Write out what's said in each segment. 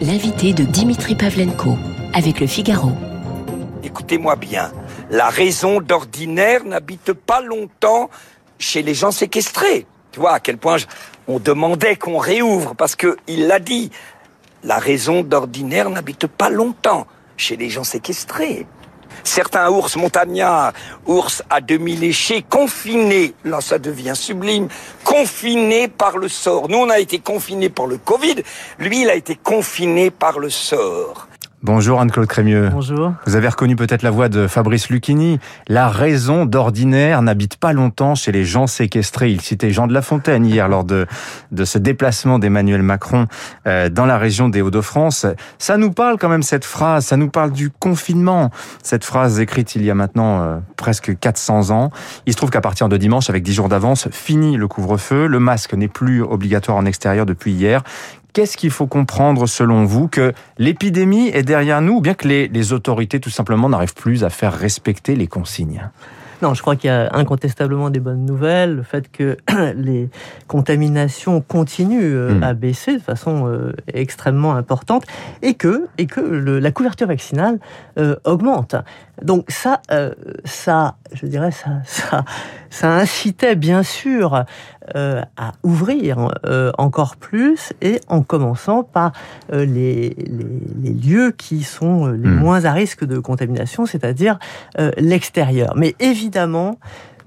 L'invité de Dimitri Pavlenko avec le Figaro. Écoutez-moi bien, la raison d'ordinaire n'habite pas longtemps chez les gens séquestrés. Tu vois à quel point on demandait qu'on réouvre parce que il l'a dit. La raison d'ordinaire n'habite pas longtemps chez les gens séquestrés. Certains ours montagnards, ours à demi léchés, confinés, là ça devient sublime, confinés par le sort. Nous on a été confinés par le Covid, lui il a été confiné par le sort. Bonjour Anne-Claude Crémieux. Bonjour. Vous avez reconnu peut-être la voix de Fabrice Lucchini. La raison d'ordinaire n'habite pas longtemps chez les gens séquestrés. Il citait Jean de La Fontaine hier lors de, de ce déplacement d'Emmanuel Macron euh, dans la région des Hauts-de-France. Ça nous parle quand même cette phrase, ça nous parle du confinement. Cette phrase écrite il y a maintenant euh, presque 400 ans. Il se trouve qu'à partir de dimanche, avec 10 jours d'avance, fini le couvre-feu. Le masque n'est plus obligatoire en extérieur depuis hier. Qu'est-ce qu'il faut comprendre selon vous que l'épidémie est derrière nous ou bien que les, les autorités tout simplement n'arrivent plus à faire respecter les consignes? Non, je crois qu'il y a incontestablement des bonnes nouvelles. Le fait que les contaminations continuent euh, Mm. à baisser de façon euh, extrêmement importante et que, et que le- la couverture vaccinale euh, augmente. Donc ça, euh, ça, je dirais, ça, ça, ça incitait bien sûr euh, à ouvrir euh, encore plus et en commençant par euh, les, les, les lieux qui sont les Mm. moins à risque de contamination, c'est-à-dire l'extérieur. Mais évidemment,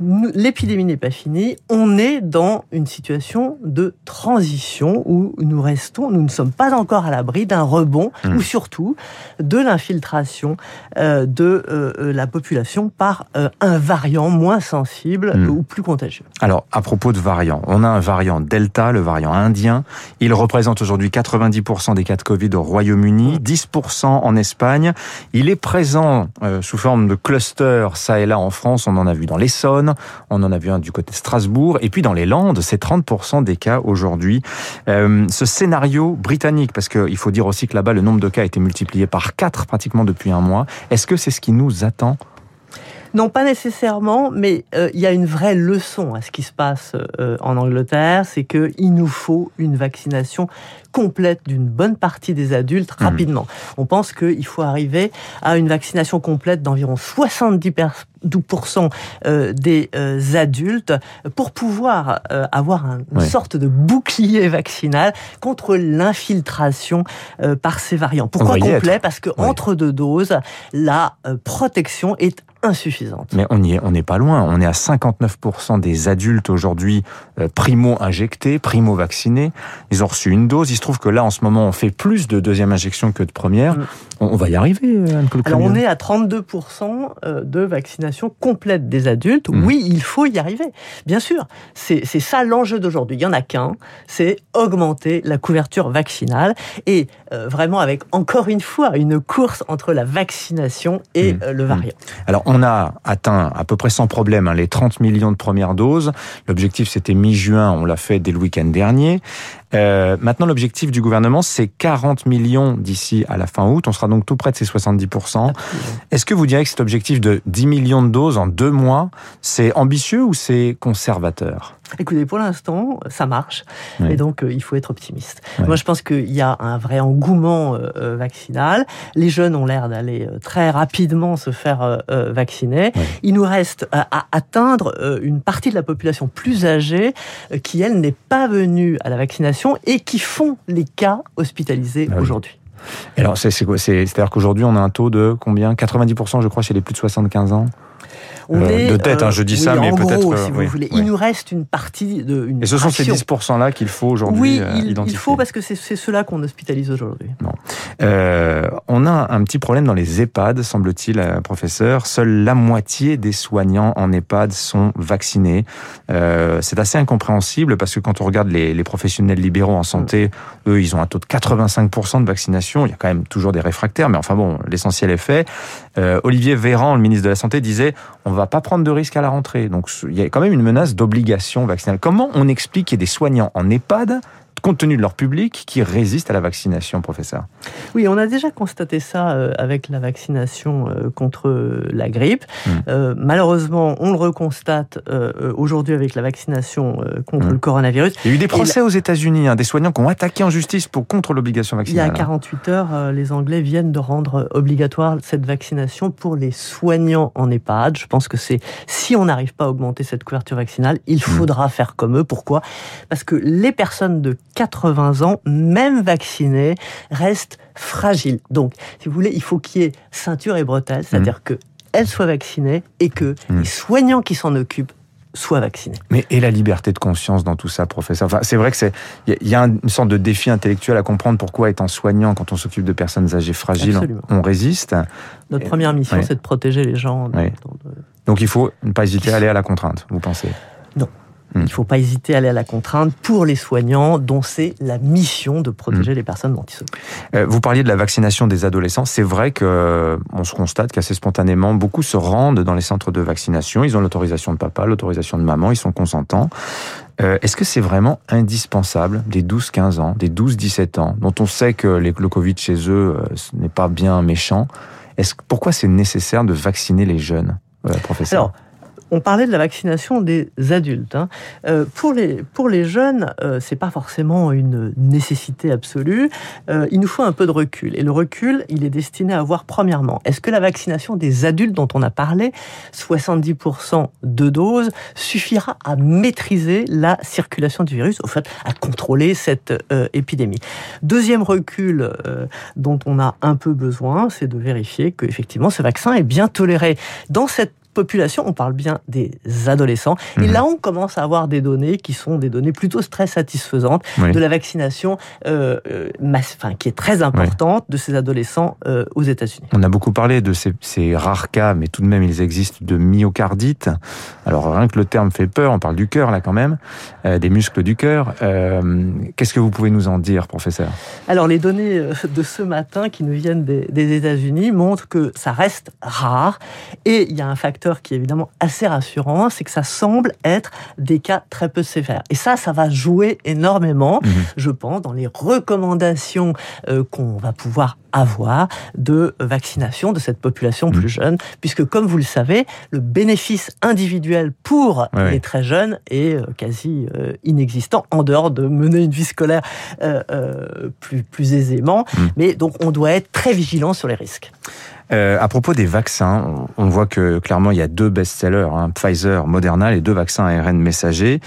l'épidémie n'est pas finie. On est dans une situation de transition où nous restons, nous ne sommes pas encore à l'abri d'un rebond Mm. ou surtout de l'infiltration euh, de euh, euh, la population par euh, un variant moins sensible Mm. ou plus contagieux. Alors, à propos de variants, on a un variant Delta, le variant indien. Il représente aujourd'hui 90% des cas de Covid au Royaume-Uni, 10% en Espagne. Il est présent sous forme de cluster, ça et là en France. On en a vu dans l'Essonne, on en a vu un du côté de Strasbourg. Et puis dans les Landes, c'est 30% des cas aujourd'hui. Euh, ce scénario britannique, parce qu'il faut dire aussi que là-bas, le nombre de cas a été multiplié par 4 pratiquement depuis un mois. Est-ce que c'est ce qui nous attend Non, pas nécessairement, mais euh, il y a une vraie leçon à ce qui se passe euh, en Angleterre, c'est que il nous faut une vaccination complète d'une bonne partie des adultes Mhm. rapidement. On pense qu'il faut arriver à une vaccination complète d'environ 70% euh, des euh, adultes pour pouvoir avoir un- une Ouais. sorte de bouclier vaccinal contre l'infiltration par ces variants. Pourquoi complet? Parce que entre deux doses, la protection est insuffisante. Mais on y est, on n'est pas loin. On est à 59% des adultes aujourd'hui euh, primo-injectés, primo-vaccinés. Ils ont reçu une dose. Il se trouve que là, en ce moment, on fait plus de deuxième injection que de première. Mm. On, va y arriver, euh, Alors on est à 32% euh, de vaccination complète des adultes. Mhm. Oui, il faut y arriver. Bien sûr, c'est ça l'enjeu d'aujourd'hui. Il y en a qu'un, c'est augmenter la couverture vaccinale et euh, vraiment avec encore une fois une course entre la vaccination et euh, le variant. Alors, on a atteint à peu près sans problème hein, les 30 millions de premières doses. L'objectif, c'était mi-juin. On l'a fait dès le week-end dernier. Euh, maintenant, l'objectif du gouvernement, c'est 40 millions d'ici à la fin août. On sera donc tout près de ces 70%. Est-ce que vous diriez que cet objectif de 10 millions de doses en deux mois, c'est ambitieux ou c'est conservateur? Écoutez, pour l'instant, ça marche, Oui. et donc euh, il faut être optimiste. Moi, je pense qu'il y a un vrai engouement euh, euh, vaccinal. Les jeunes ont l'air d'aller très rapidement se faire euh, vacciner. Il nous reste à, atteindre une partie de la population plus âgée qui, elle, n'est pas venue à la vaccination et qui font les cas hospitalisés Ah aujourd'hui. Alors, C'est-à-dire qu'aujourd'hui, on a un taux de combien? 90%, je crois, chez les plus de 75 ans? On Euh, de tête, hein, je dis oui, ça, mais peut-être, euh, si vous oui, voulez, oui. il nous reste une partie de une Et ce sont ces fraction. 10%-là qu'il faut aujourd'hui Oui, euh, il, faut parce que c'est ceux-là qu'on hospitalise aujourd'hui. Euh, on a un petit problème dans les EHPAD, semble-t-il, euh, professeur. Seule la moitié des soignants en EHPAD sont vaccinés. Euh, c'est assez incompréhensible parce que quand on regarde les, les professionnels libéraux en santé, eux, ils ont un taux de 85% de vaccination. Il y a quand même toujours des réfractaires, mais enfin bon, l'essentiel est fait. Euh, Olivier Véran, le ministre de la Santé, disait on va pas prendre de risques à la rentrée. Donc il y a quand même une menace d'obligation vaccinale. Comment on explique qu'il y ait des soignants en EHPAD compte tenu de leur public, qui résistent à la vaccination, professeur. Oui, on a déjà constaté ça euh, avec la vaccination euh, contre la grippe. Hmm. Euh, malheureusement, on le reconstate aujourd'hui avec la vaccination contre hmm. le coronavirus. Il y a eu des procès aux États-Unis, hein, des soignants qui ont attaqué en justice pour contre l'obligation vaccinale. Il y a 48 heures, les Anglais viennent de rendre obligatoire cette vaccination pour les soignants en EHPAD. Je pense que c'est si on n'arrive pas à augmenter cette couverture vaccinale, il hmm. faudra faire comme eux. Pourquoi? Parce que les personnes de 80 ans, même vaccinées, restent fragiles. Donc, si vous voulez, il faut qu'il y ait ceinture et bretelles, c'est-à-dire mmh. qu'elles soient vaccinées et que mmh. les soignants qui s'en occupent soient vaccinés. Mais et la liberté de conscience dans tout ça, professeur? Enfin, C'est vrai que c'est il y, a une sorte de défi intellectuel à comprendre pourquoi, étant soignant, quand on s'occupe de personnes âgées fragiles, on, résiste. Notre première mission, c'est de protéger les gens. Donc il faut ne pas hésiter à aller à la contrainte, vous pensez? Non. Hmm. Il ne faut pas hésiter à aller à la contrainte pour les soignants, dont c'est la mission de protéger hmm. les personnes dont ils s'occupent. Euh, vous parliez de la vaccination des adolescents. C'est vrai qu'on euh, se constate qu'assez spontanément, beaucoup se rendent dans les centres de vaccination. Ils ont l'autorisation de papa, l'autorisation de maman, ils sont consentants. Euh, est-ce que c'est vraiment indispensable des 12-15 ans, des 12-17 ans, dont on sait que le Covid chez eux ce n'est pas bien méchant est Pourquoi c'est nécessaire de vacciner les jeunes, professeur on parlait de la vaccination des adultes. Hein. Euh, pour, les, pour les jeunes, euh, c'est pas forcément une nécessité absolue. Euh, il nous faut un peu de recul. Et le recul, il est destiné à voir, premièrement, est-ce que la vaccination des adultes dont on a parlé, 70% de doses, suffira à maîtriser la circulation du virus, au fait, à contrôler cette épidémie? Deuxième recul dont on a un peu besoin, c'est de vérifier que effectivement ce vaccin est bien toléré. Dans cette population, on parle bien des adolescents. Et mhm. là, on commence à avoir des données qui sont des données plutôt très satisfaisantes de la vaccination euh, euh enfin, qui est très importante de ces adolescents euh, aux États-Unis. On a beaucoup parlé de ces, ces, rares cas, mais tout de même, ils existent de myocardite. Alors, rien que le terme fait peur, on parle du cœur là quand même, euh, des muscles du cœur. Qu'est-ce que vous pouvez nous en dire, professeur? Alors, les données de ce matin qui nous viennent des, des États-Unis montrent que ça reste rare et il y a un facteur qui est évidemment assez rassurant, c'est que ça semble être des cas très peu sévères. Et ça, ça va jouer énormément, mhm. je pense, dans les recommandations euh, qu'on va pouvoir avoir de vaccination de cette population plus mhm. jeune, puisque comme vous le savez, le bénéfice individuel pour les très jeunes est euh, quasi euh, inexistant, en dehors de mener une vie scolaire plus, plus aisément. Mhm. Mais donc on doit être très vigilant sur les risques. Euh, à propos des vaccins, on voit que clairement il y a deux best-sellers, hein, Pfizer, Moderna, les deux vaccins ARN messagers,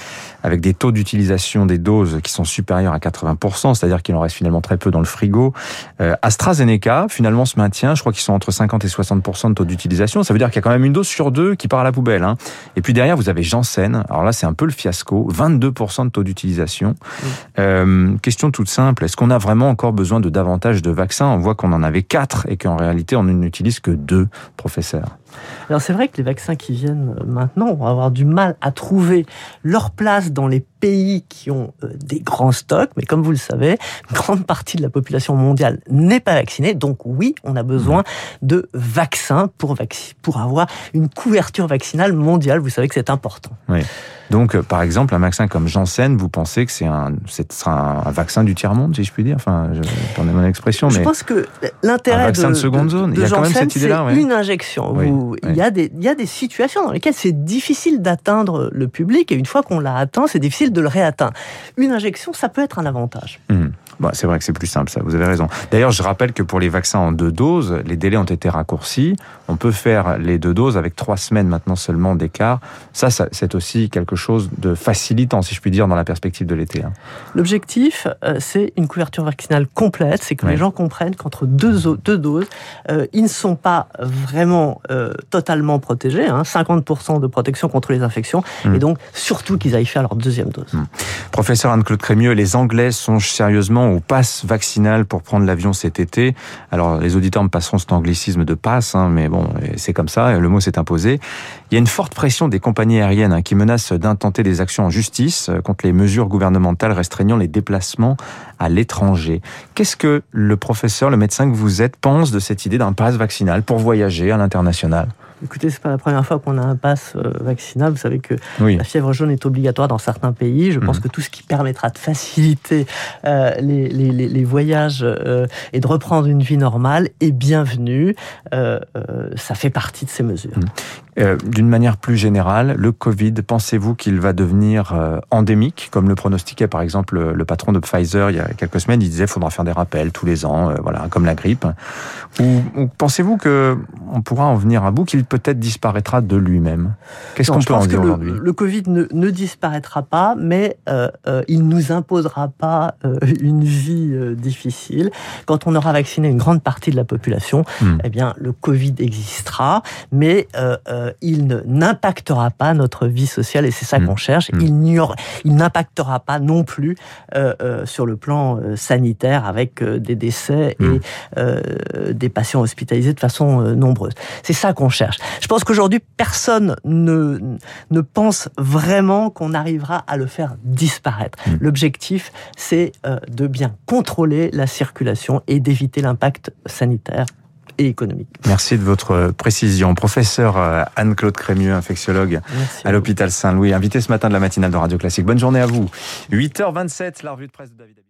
avec des taux d'utilisation des doses qui sont supérieurs à 80%, c'est-à-dire qu'il en reste finalement très peu dans le frigo. Euh, AstraZeneca, finalement, se maintient, je crois qu'ils sont entre 50 et 60% de taux d'utilisation, ça veut dire qu'il y a quand même une dose sur deux qui part à la poubelle. Hein. Et puis derrière, vous avez Janssen, alors là c'est un peu le fiasco, 22% de taux d'utilisation. Euh, question toute simple, est-ce qu'on a vraiment encore besoin de davantage de vaccins? On voit qu'on en avait quatre et qu'en réalité on ne n'utilise que deux professeurs. Alors c'est vrai que les vaccins qui viennent maintenant vont avoir du mal à trouver leur place dans les pays qui ont euh, des grands stocks, mais comme vous le savez, une grande partie de la population mondiale n'est pas vaccinée, donc oui, on a besoin de vaccins pour, pour avoir une couverture vaccinale mondiale. Vous savez que c'est important. Oui. Donc, euh, par exemple, un vaccin comme Janssen, vous pensez que c'est un, sera un, vaccin du tiers monde, si je puis dire? Enfin, je pardonnez mon expression, mais je pense que l'intérêt de, de, seconde zone, il y a quand même cette idée-là. Une injection. Il y a des, il y a des situations dans lesquelles c'est difficile d'atteindre le public, et une fois qu'on l'a atteint, c'est difficile de le réatteindre. Une injection, ça peut être un avantage. Mmh. Bah, c'est vrai que c'est plus simple, ça, vous avez raison. D'ailleurs, je rappelle que pour les vaccins en deux doses, les délais ont été raccourcis. On peut faire les deux doses avec trois semaines maintenant seulement d'écart. Ça, c'est aussi quelque chose de facilitant, si je puis dire, dans la perspective de l'été. Hein. L'objectif, euh, c'est une couverture vaccinale complète, c'est que les gens comprennent qu'entre deux, deux doses, euh, ils ne sont pas vraiment euh, totalement protégés, hein, 50% de protection contre les infections, mmh. et donc surtout qu'ils aillent faire leur deuxième dose. Mmh. Professeur Anne-Claude Crémieux, les Anglais songent sérieusement au pass vaccinal pour prendre l'avion cet été. Alors, les auditeurs me passeront cet anglicisme de passe, hein, mais bon, c'est comme ça, le mot s'est imposé. Il y a une forte pression des compagnies aériennes hein, qui menacent d'intenter des actions en justice euh, contre les mesures gouvernementales restreignant les déplacements à l'étranger. Qu'est-ce que le professeur, le médecin que vous êtes, pense de cette idée d'un pass vaccinal pour voyager à l'international? Écoutez, c'est pas la première fois qu'on a un pass euh, vaccinal. Vous savez que Oui. la fièvre jaune est obligatoire dans certains pays. Je pense Mhm. que tout ce qui permettra de faciliter euh, les, les- les- les voyages euh, et de reprendre une vie normale est bienvenu. Euh, ça fait partie de ces mesures. Euh, D'une manière plus générale, le Covid, pensez-vous qu'il va devenir endémique, comme le pronostiquait par exemple le, patron de Pfizer il y a quelques semaines Il disait qu'il faudra faire des rappels tous les ans, voilà, comme la grippe. Ou, ou pensez-vous que on pourra en venir à bout, qu'il peut-être disparaîtra de lui-même Qu'est-ce qu'on peut en dire aujourd'hui? Le, Covid ne, ne disparaîtra pas, mais euh, euh, il nous imposera pas euh, une vie euh, difficile. Quand on aura vacciné une grande partie de la population, Hmm. eh bien, le Covid existera, mais euh, il n'impactera pas notre vie sociale, et c'est ça Hmm. qu'on cherche. Hmm. Il n'impactera pas non plus sur le plan sanitaire avec des décès et des patients hospitalisés de façon nombreuse. C'est ça qu'on cherche. Je pense qu'aujourd'hui, personne ne, ne pense vraiment qu'on arrivera à le faire disparaître. Mm. L'objectif, c'est euh, de bien contrôler la circulation et d'éviter l'impact sanitaire et économique. Merci de votre précision. Professeur euh, Anne-Claude Crémieux, infectiologue Merci. à l'hôpital Saint-Louis, invité ce matin de la matinale de Radio Classique. Bonne journée à vous. 8h27, la revue de presse de David.